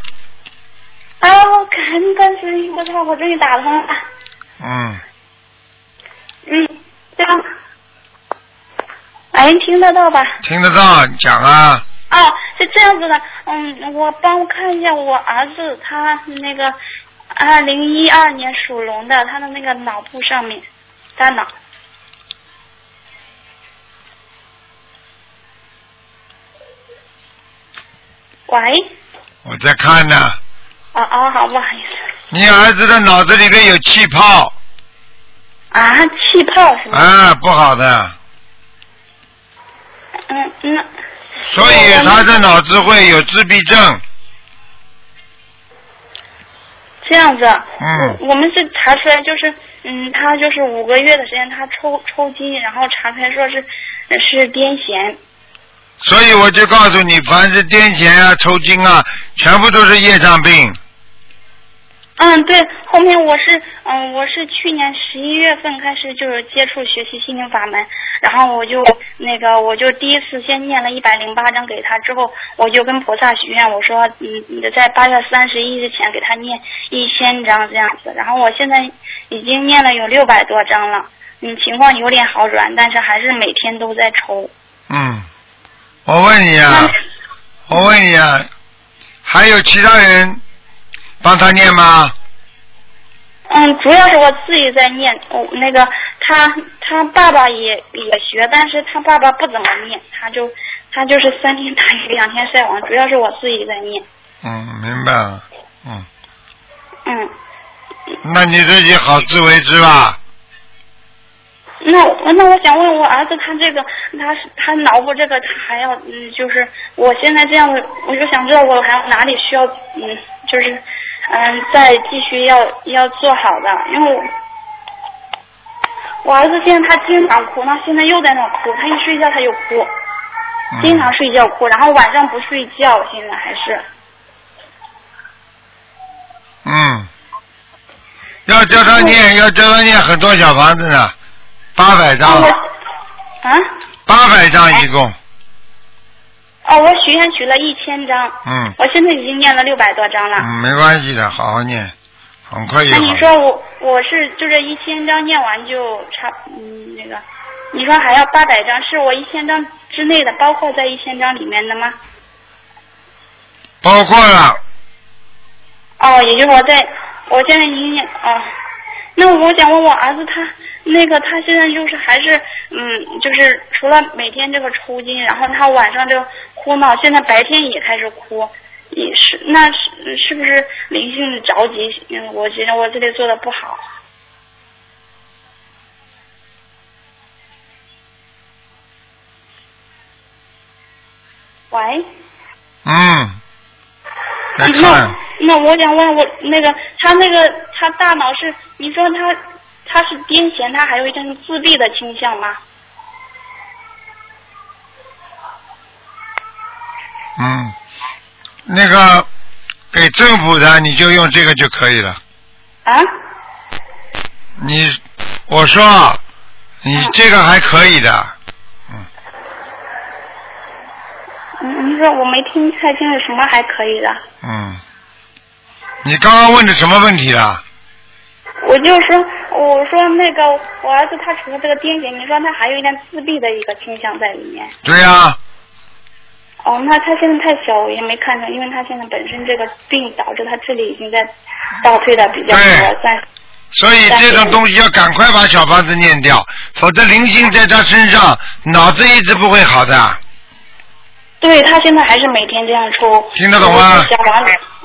啊，我感恩观世音菩萨，我终于打通了。嗯，嗯，这样，哎，听得到吧？听得到，讲啊，啊，是这样子的，嗯，我帮我看一下我儿子，他那个二零一二年属龙的，他的那个脑部上面，大脑。喂，我在看呢。哦哦，好，不好意思。你儿子的脑子里面有气泡，啊，气泡是吗？啊，不好的，嗯，那所以他的脑子会有自闭症。这样子，嗯我我们是查出来就是，嗯，他就是五个月的时间，他抽抽筋，然后查出来说是是癫痫。所以我就告诉你，凡是癫痫啊、抽筋啊，全部都是业障病。嗯，对，后面我是，嗯，我是去年十一月份开始就是接触学习心灵法门，然后我就那个我就第一次先念了一百零八章给他，之后我就跟菩萨许愿，我说，嗯，你在八月三十一之前给他念一千章这样子，然后我现在已经念了有六百多章了，嗯，情况有点好转，但是还是每天都在抽。嗯，我问你啊，我问你啊，还有其他人帮他念吗？嗯，主要是我自己在念，我、那个他他爸爸也也学，但是他爸爸不怎么念，他就他就是三天打鱼两天晒网，主要是我自己在念。嗯，明白了。嗯，嗯，那你自己好自为之吧。那那我想问我儿子，他这个他他脑部这个他还要嗯，就是我现在这样子，我就想知道我还有哪里需要嗯，就是嗯再继续要要做好的，因为我我儿子现在他经常哭，他现在又在那哭，他一睡觉他就哭，经常睡觉哭，然后晚上不睡觉，现在还是嗯，要叫他念，要叫他念很多小房子呢，八百张，我啊八百张一共。哦，我许愿许了一千张，嗯我现在已经念了六百多张了。嗯，没关系的，好好念，很快就那。你说我我是就这一千张念完就差嗯那个，你说还要八百张，是我一千张之内的，包括在一千张里面的吗？包括了，哦，也就是我在我现在已经念哦，那我想问我儿子他那个他现在就是还是嗯就是除了每天这个抽筋，然后他晚上这个哭闹，现在白天也开始哭。也是，那是是不是灵性着急？嗯，我觉得我这里做的不好。喂，嗯，那，那我想问我那个他那个他大脑是你说他他是癫痫，他还有一种自闭的倾向吗？嗯，那个给政府的你就用这个就可以了。啊？你，我说，你这个还可以的，嗯，你说我没听太清楚什么还可以的。嗯。你刚刚问的什么问题了？我就说，我说那个我儿子他除了这个癫痫，你说他还有一点自闭的一个倾向在里面。对呀、哦，那他现在太小，我也没看出，因为他现在本身这个病导致他智力已经在倒退的比较多，在所以这种东西要赶快把小房子念掉，否则灵性在他身上，脑子一直不会好的。对他现在还是每天这样抽。听得懂吗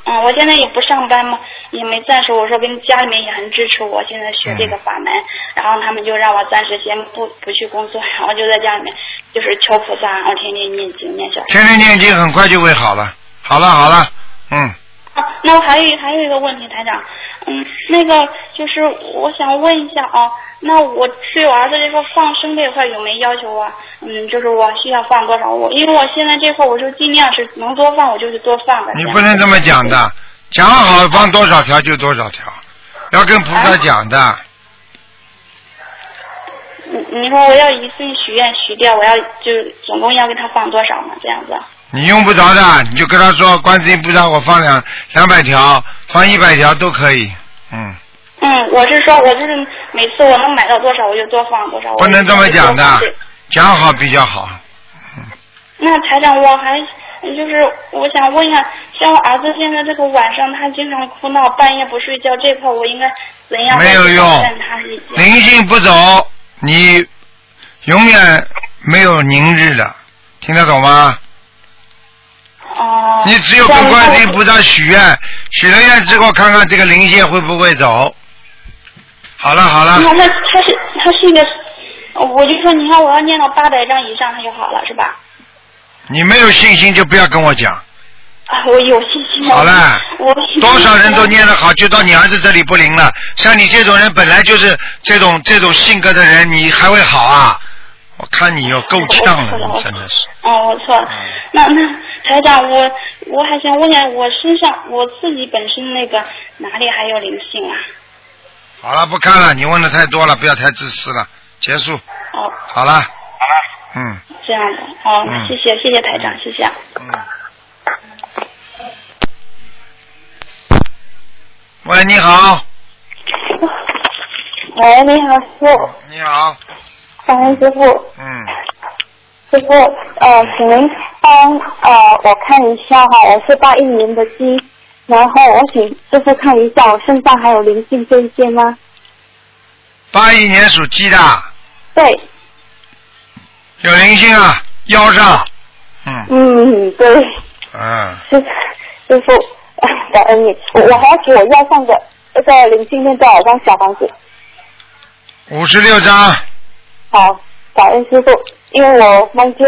嗯，我现在也不上班嘛，也没暂时，我说跟家里面也很支持我现在学这个法门，然后他们就让我暂时先不不去工作，然后就在家里面就是求菩萨，然后天天念经念小。天天念经很快就会好了。好了好了，嗯，啊，那我还有还有一个问题，台长，嗯，那个就是我想问一下啊，那我对我儿子这个放生这块有没有要求啊？嗯，就是我需要放多少？我因为我现在这块我就尽量是能多放我就是多放的。你不能这么讲的，讲好放多少条就多少条，要跟菩萨讲的。你你说我要一次性许愿许掉，我要就是总共要给他放多少嘛？这样子。你用不着的，你就跟他说，观世音菩萨，我放两两百条，放一百条都可以。嗯，嗯，我是说，我就是每次我能买到多少我就多放多少。不能这么讲的讲好比较好。那台长，我还就是我想问一下，像我儿子现在这个晚上他经常哭闹，半夜不睡觉，这块我应该怎样没有用？灵性不走，你永远没有宁日的，听得懂吗？哦。你只有跟观世音菩萨许愿，许了愿之后，看看这个灵界会不会走。好了好了，那他他是他是一个，我就说你看我要念到八百张以上他就好了是吧？你没有信心就不要跟我讲。啊，我有信心。好了我多少人都念得好，就到你儿子这里不灵了。像你这种人本来就是这种这种性格的人，你还会好啊？我看你又够呛了，你真的是。哦，我错了。那那台长，我我还想问一下，我身上我自己本身那个哪里还有灵性啊？好了，不看了，你问的太多了，不要太自私了，结束。哦，好了。好了嗯这样的。哦，那嗯谢谢谢谢台长，谢谢。嗯。喂，你好，喂，你好，师傅，你好，感恩师傅，嗯，师傅，呃，请您帮呃我看一下哈，我是八一年的鸡，然后我请师傅看一下我身上还有灵性这一些吗？八一年属鸡的，对，有灵性啊，腰上，嗯。嗯，对，嗯，师师傅，呃感恩你，我我还要给我腰上的那个灵性念多少张小房子？五十六张，好，感恩师傅，因为我梦见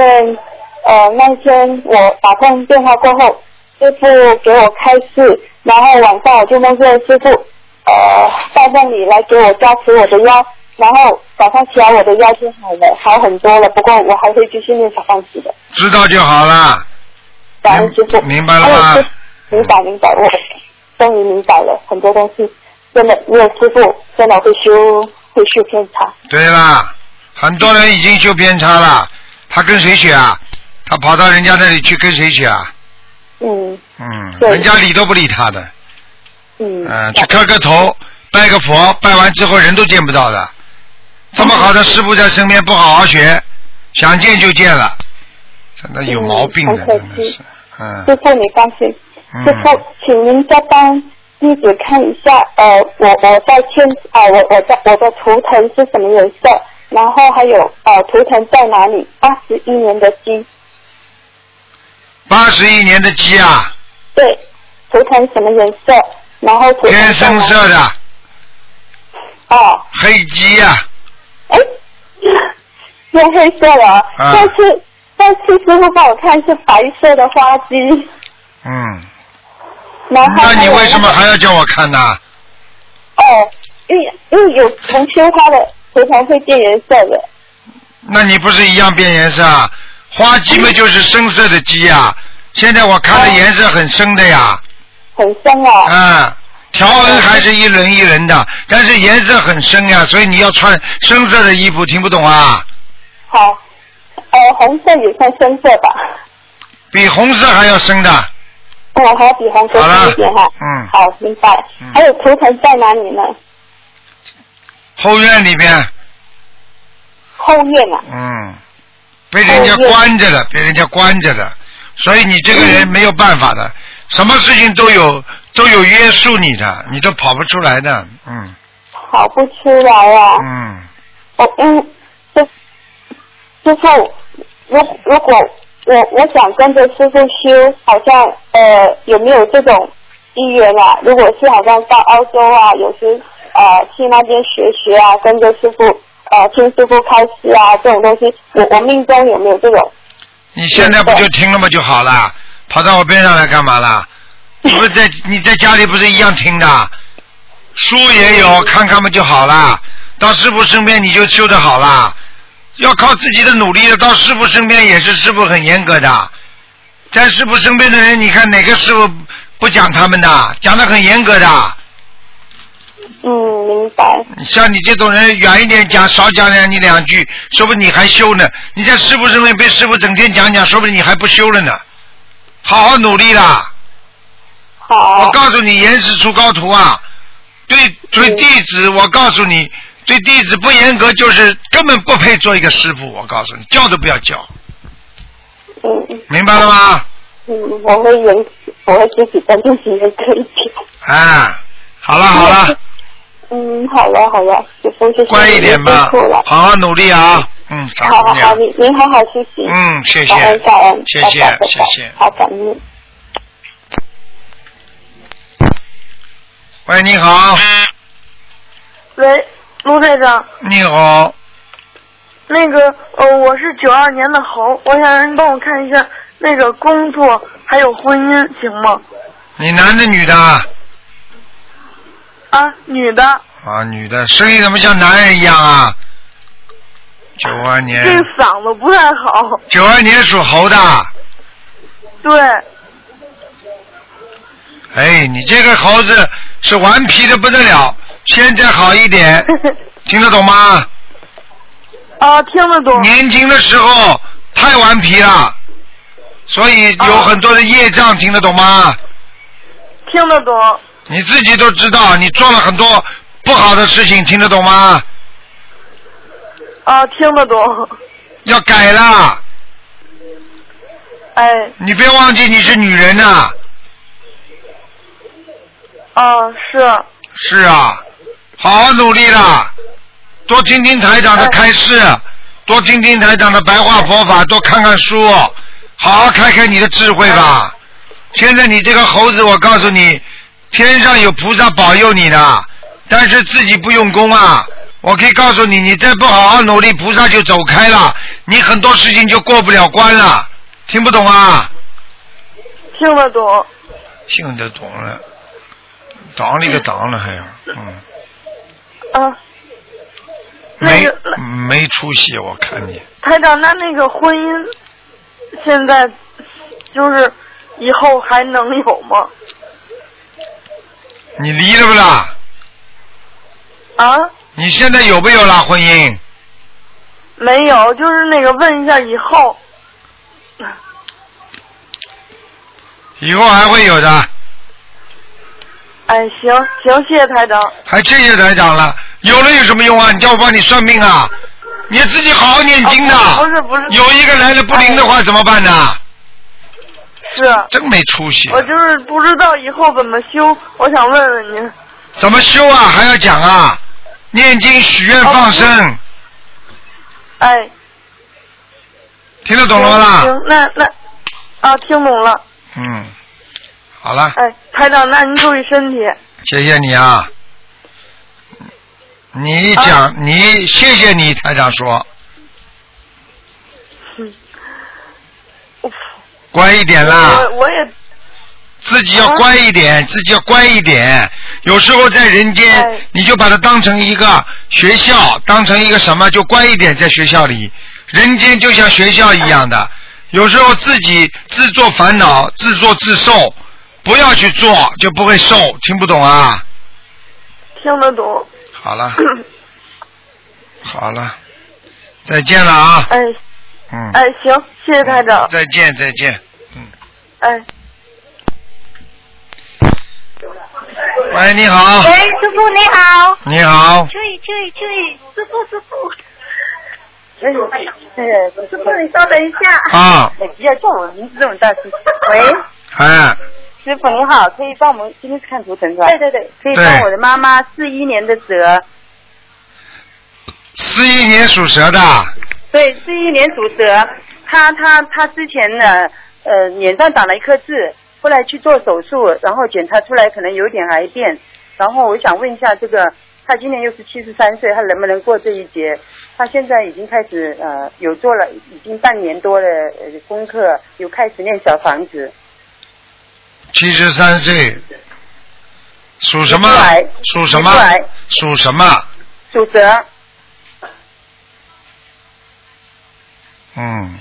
呃那天我打通电话过后，师傅给我开示，然后晚上我就梦见师傅呃在梦里来给我加持我的腰，然后早上起来我的腰就好了，好很多了。不过我还会继续念小房子的，知道就好了。感恩师傅。明白了吗明白明白，我终于明白了很多东西，真的没有师傅真的会修会修偏差。对啦，很多人已经修偏差了，他跟谁学啊？他跑到人家那里去跟谁学啊？嗯嗯，对人家理都不理他的，嗯。嗯、去磕个头，拜个佛，拜完之后人都见不到的。这么好的师傅在身边，不好好学，想见就见了，真的有毛病的，真的是，嗯师傅，你放心。嗯师傅，请您再帮弟子看一下，呃，我我在天啊、我我在我的图腾是什么颜色？然后还有呃，图腾在哪里？八十一年的鸡，八十一年的鸡啊，对，图腾什么颜色？然后图腾偏深色的。哦，黑鸡呀、哎，偏黑色了，啊。但是但是师傅帮我看是白色的花鸡，嗯，然后那你为什么那个还要叫我看呢？哦，因为因为有同修他的图腾会变颜色的，那你不是一样变颜色啊？花鸡嘛就是深色的鸡呀、现在我看的颜色很深的呀，很深啊。嗯，条纹还是一轮一轮的，但是颜色很深呀，所以你要穿深色的衣服，听不懂啊？好，呃，红色也算深色吧？比红色还要深的，哦，还要比红色深一点哈。嗯好，明白。嗯还有图腾在哪里呢？后院里边，后院啊。嗯，被人家关着的，被人家关着的，所以你这个人没有办法的，什么事情都有都有约束你的，你都跑不出来的，嗯跑不出来啊。嗯。我嗯，就就是，如如果我我想跟着师傅修，好像呃有没有这种机缘啊？如果是好像到澳洲啊，有时呃去那边学学啊，跟着师傅呃听师傅开示啊，这种东西，我我命中有没有这种？你现在不就听了吗就好了？跑到我边上来干嘛啦？你不是在你在家里不是一样听的？书也有，看看嘛就好了。到师傅身边你就修得好了，要靠自己的努力。到师傅身边也是师傅很严格的，在师傅身边的人，你看哪个师傅不讲他们的？讲的很严格的。嗯，明白。像你这种人，远一点讲，少讲两你两句，说不定你还修呢。你在师傅身边被师傅整天讲讲，说不定你还不修了呢。好好努力啦！好。我告诉你，严师出高徒啊！对对弟子，我告诉你，对弟子不严格，就是根本不配做一个师傅。我告诉你，叫都不要叫，嗯明白了吗？嗯，我会严，我会自己跟自己严格一点。啊，好了好了，嗯，好了好了，师傅谢谢乖一点吧好好努力啊！嗯，好好好，您您好好休息。嗯，谢谢感恩感恩，谢谢谢谢。好，感恩。喂，你好，喂，卢队长，你好，那个呃，我是九二年的猴，我想让您帮我看一下那个工作还有婚姻，行吗？你男的女的？啊，女的，啊，女的，声音怎么像男人一样啊？九二年，这嗓子不太好。九二年属猴的。对，哎，你这个猴子是顽皮的不得了，现在好一点，听得懂吗？啊，听得懂。年轻的时候太顽皮了，所以有很多的业障，听得懂吗？听得懂。你自己都知道，你做了很多不好的事情，听得懂吗？啊，听得懂。要改了，哎，你别忘记你是女人呐、啊，是，是啊，好好努力啦，多听听台长的开示，多听听台长的白话佛法，多看看书，好好开开你的智慧吧。现在你这个猴子，我告诉你，天上有菩萨保佑你呢，但是自己不用功啊，我可以告诉你，你再不好好努力，菩萨就走开了，你很多事情就过不了关了。听不懂啊？听得懂。听得懂了，挡了一个挡了还要，嗯，啊，没没出息，我看你。台长，那那个婚姻现在就是以后还能有吗？你离了不啦？啊，你现在有没有啦婚姻？没有，就是那个问一下以后。以后还会有的，哎，行行，谢谢台长。还谢谢台长了。有了有什么用啊？你叫我帮你算命啊？你自己好好念经的。啊不是不是。有一个来了不灵的话怎么办呢？是。啊真没出息。我就是不知道以后怎么修，我想问问您。怎么修啊？还要讲啊？念经、许愿、放生，哎。听得懂了吗啦？行，那那啊，听懂了。嗯，好了，哎，台长，那您注意身体。谢谢你啊。你啊讲，你谢谢你台长说，嗯乖一点啦。我我也自己要乖一点，自己要乖一点。有时候在人间，你就把它当成一个学校，当成一个什么，就乖一点，在学校里。人间就像学校一样的，有时候自己自作烦恼，自作自受，不要去做，就不会受。听不懂啊？听得懂。好了，好了，再见了啊！哎嗯，哎，行，谢谢台长。再见，再见。嗯哎。喂，你好，喂，师傅你好。你好，注意注意注意，师傅师傅。哎，师傅你稍等一下。啊。哎，不要叫我名字这么大声。喂，哎，师傅你好，可以帮我们今天是看图腾是吧？对对对。可以帮我的妈妈四一年的蛇，四一年属蛇的，对，是一年属蛇，他他他之前呢，呃，脸上长了一颗痣，后来去做手术，然后检查出来可能有点癌变，然后我想问一下这个，他今年又是七十三岁，他能不能过这一劫？他现在已经开始呃有做了，已经半年多的呃功课，有开始练小房子，七十三岁，属什么？属什么？属什么？属蛇，嗯，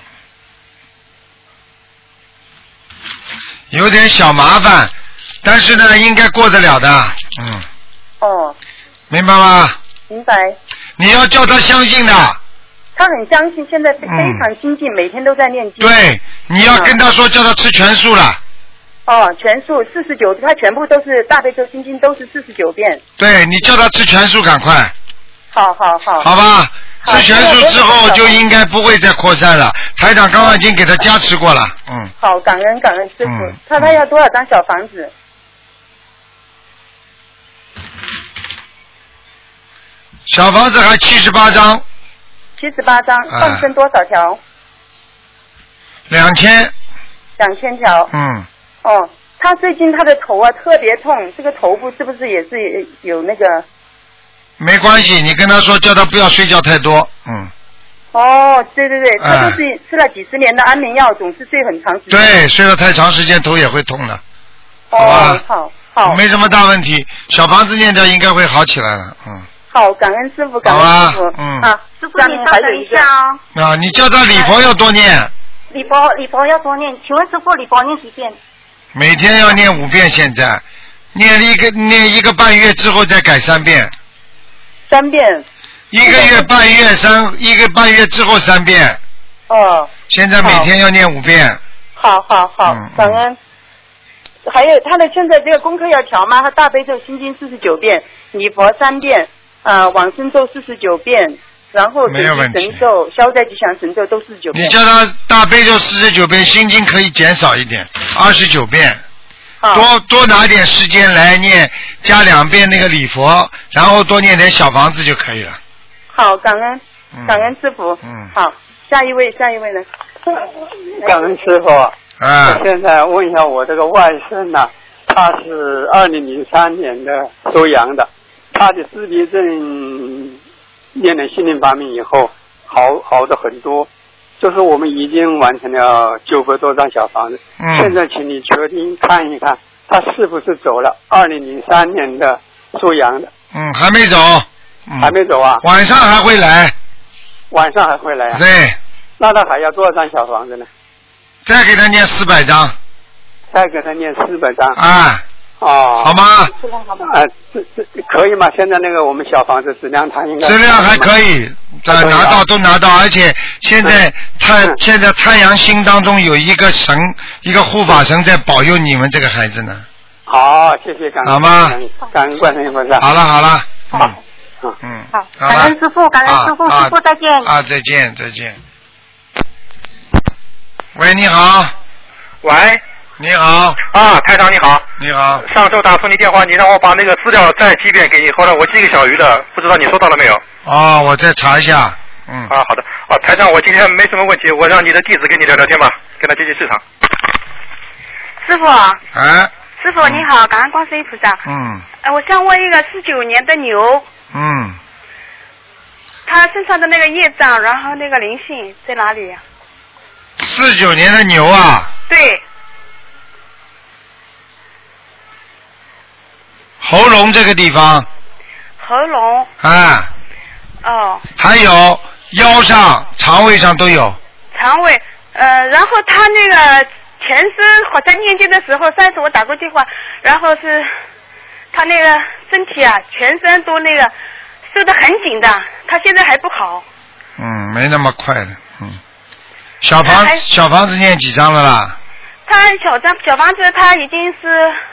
有点小麻烦，但是呢，应该过得了的。嗯，哦，明白吗？明白。你要叫他相信的，他很相信，现在非常精进，每天都在念经。对，你要跟他说，叫他吃全素了。哦，全素四十九，他全部都是大悲咒心经，都是四十九遍。对你叫他吃全素，赶快，好好好。好吧？好吃全素之后就应该不会再扩散了。台长刚刚已经给他加持过了，嗯，好，感恩感恩师傅嗯。他他要多少张小房子？小房子还七十八张，七十八张，哎放生多少条？两千，两千条。嗯，哦，他最近他的头啊特别痛，这个头部是不是也是有那个？没关系，你跟他说，叫他不要睡觉太多，嗯，哦，对对对，哎。他就是吃了几十年的安眠药，总是睡很长时间。对，睡了太长时间头也会痛的，好好好。没什么大问题，小房子念掉应该会好起来了，嗯，好，感恩师傅，感恩师傅。嗯。啊，师傅你稍等一下哦。啊，你叫他礼佛要多念，礼佛礼佛要多念，请问师傅礼佛念几遍？每天要念五遍，现在念了一个念一个半月之后再改三遍，三遍。一个月半月三一个半月之后三遍，哦，现在每天要念五遍，好好好嗯，感恩。还有他的现在这个功课要调吗？他大悲咒心经四十九遍，礼佛三遍，呃，往生咒四十九遍，然后准提没有问题神咒、消灾吉祥神咒都四十九遍。你叫他大悲咒四十九遍，心经可以减少一点，二十九遍。多多拿点时间来念，加两遍那个礼佛，然后多念点小房子就可以了。好，感恩，感恩师傅。嗯。好，下一位，下一位呢？感恩师傅。啊我现在问一下我这个外甥呢、他是二零零三年的收养的，他的自闭症念了心灵法门以后，好好的很多。就是我们已经完成了九百多张小房子，嗯。现在请你确定看一看，他是不是走了二零零三年的属羊的，嗯，还没走，嗯。还没走啊？晚上还会来，晚上还会来啊？对，那他还要多少张小房子呢？再给他念四百张，再给他念四百张。啊，哦，好吗？啊，这这可以吗？现在那个我们小房子质量，它应该质量还可以，这还可以啊。拿到都拿到，而且现在太现在太阳星当中有一个神，一个护法神在保佑你们这个孩子呢。好，谢谢感恩，好吗？感恩观世音菩萨。好了好了，嗯。好，嗯，好，感恩师傅，感恩师傅，啊师傅再见。啊，再见再见。喂，你好，喂，你好，啊，台长你好。你好，上周打通你电话，你让我把那个资料再寄一遍给你，后来我寄给小鱼的，不知道你收到了没有？哦，我再查一下，嗯，啊，好的。啊，台长，我今天没什么问题，我让你的弟子跟你聊聊天吧，跟他接接市场。师傅，哎，师傅你好，感恩观世音菩萨。嗯。呃，我想问一个四九年的牛，嗯，他身上的那个业障，然后那个灵性在哪里呀、四九年的牛啊，对，喉咙这个地方。喉咙，啊，哦，还有腰上、肠胃上都有。肠胃，呃，然后他那个全身好像念经的时候，上次我打过电话，然后是他那个身体啊，全身都那个收的很紧的，他现在还不好，嗯，没那么快的，嗯。小房小房子念几张了啦？他小张小房子他已经是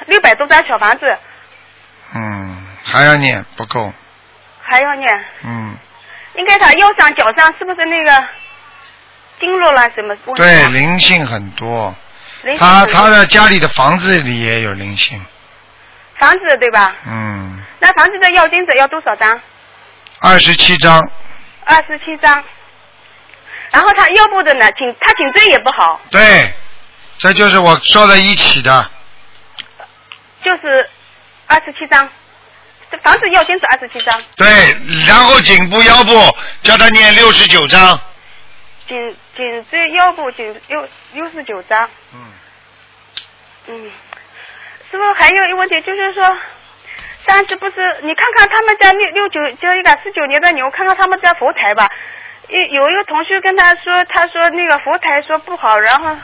六百多张小房子，嗯，还要念不够，还要念，嗯，应该他腰上脚上是不是那个经络啦什么对，啊？灵性很多。他他的家里的房子里也有灵性，房子对吧？嗯，那房子的要金子要多少张？二十七张，二十七张。然后他腰部的呢，颈他颈椎也不好，对，这就是我说的一起的，就是二十七张。这房子要金子二十七张，对，然后颈部腰部叫他念六十九章，颈颈椎腰部颈六六十九张。嗯。嗯，师傅还有一个问题就是说，上次不是你看看他们家六六九就一个四九年的牛，看看他们家佛台吧。有有一个同学跟他说，他说那个佛台说不好，然后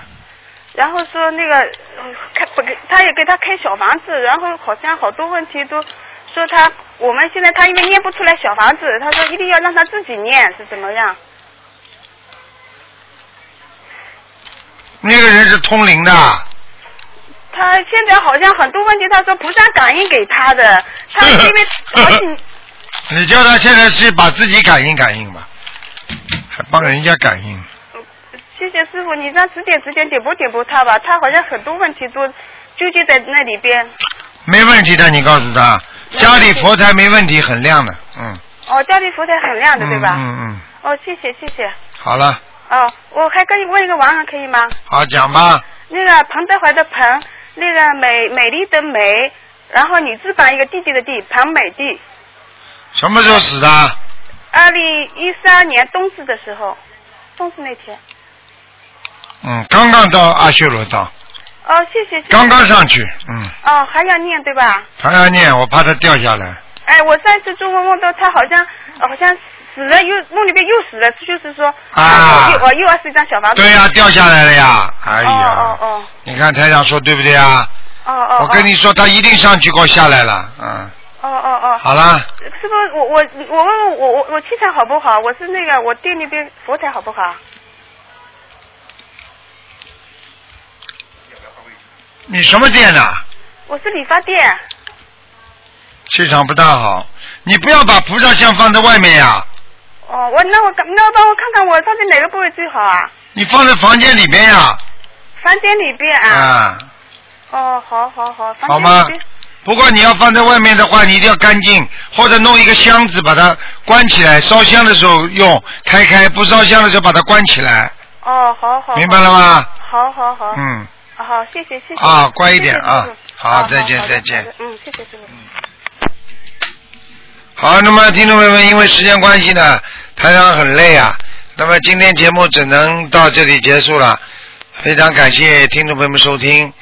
然后说那个呃开不给，他也给他开小房子，然后好像好多问题都说他我们现在他因为念不出来小房子，他说一定要让他自己念是怎么样？那个人是通灵的，他现在好像很多问题，他说菩萨感应给他的，他因为好几 你叫他现在是把自己感应感应吧，还帮人家感应。谢谢师傅，你让指点指点点拨点拨他吧，他好像很多问题都纠结在那里边。没问题的，你告诉他，家里佛台没问题，很亮的，嗯。哦，家里佛台很亮的，对吧？嗯嗯，哦，谢谢谢谢。好了，哦，我还可以问一个王人可以吗？好讲吧。那个彭德怀的彭，那个美美丽的美，然后女字旁一个弟弟的弟，彭美弟。什么时候死的？二零一三年冬至的时候，冬至那天。嗯，刚刚到阿修罗道，哦，谢谢谢谢。刚刚上去，嗯，哦，还要念对吧？还要念，我怕他掉下来。哎，我上一次做梦梦到他好像好像死了，又梦里边又死了，就是说啊又哦又二十一张小房子。对呀、掉下来了呀！哎呀，哦哦你看台长说对不对啊？哦哦。我跟你说，他一定上去给我下来了，嗯，哦哦哦。好了，师傅，我我我问问我我我气场好不好？我是那个我店里边佛台好不好？你什么店的？我是理发店。气场不大好，你不要把菩萨像放在外面呀，哦，我那我那我帮我看看我放在哪个部位最好啊？你放在房间里边呀，房间里边啊。啊，哦，好好好，房好吗里边。不过你要放在外面的话，你一定要干净，或者弄一个箱子把它关起来，烧香的时候用，开开；不烧香的时候把它关起来。哦，好好。明白了吗？好好好。嗯。好，谢谢谢谢。啊乖一点啊好再见再见嗯，谢谢师傅。好，那么听众朋友们，因为时间关系呢，台长很累啊，那么今天节目只能到这里结束了。非常感谢听众朋友们收听。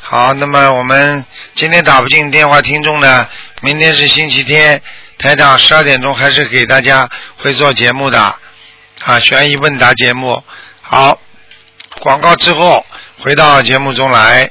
好，那么我们今天打不进电话，听众呢，明天是星期天，台长十二点钟还是给大家会做节目的啊，悬疑问答节目。好，广告之后回到节目中来。